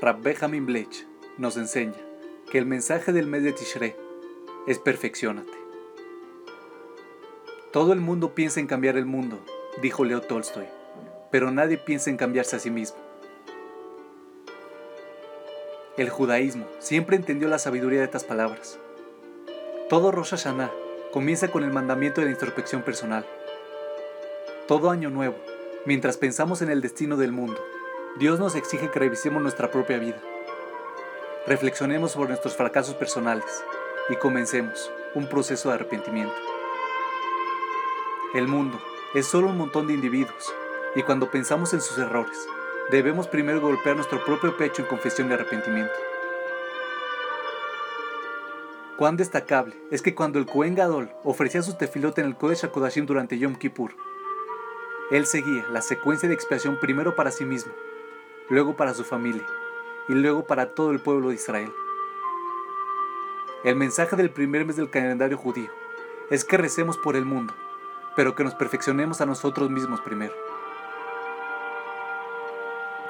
Rab Benjamin Blech nos enseña que el mensaje del mes de Tishrei es perfeccionate. Todo el mundo piensa en cambiar el mundo, dijo Leo Tolstoy, pero nadie piensa en cambiarse a sí mismo. El judaísmo siempre entendió la sabiduría de estas palabras. Todo Rosh Hashanah comienza con el mandamiento de la introspección personal. Todo año nuevo, mientras pensamos en el destino del mundo, Dios nos exige que revisemos nuestra propia vida. Reflexionemos sobre nuestros fracasos personales y comencemos un proceso de arrepentimiento. El mundo es solo un montón de individuos y cuando pensamos en sus errores, debemos primero golpear nuestro propio pecho en confesión de arrepentimiento. Cuán destacable es que cuando el Cohen Gadol ofrecía su tefilote en el Kodesh HaKodashim durante Yom Kippur, él seguía la secuencia de expiación primero para sí mismo, luego para su familia y luego para todo el pueblo de Israel. El mensaje del primer mes del calendario judío es que recemos por el mundo, pero que nos perfeccionemos a nosotros mismos primero.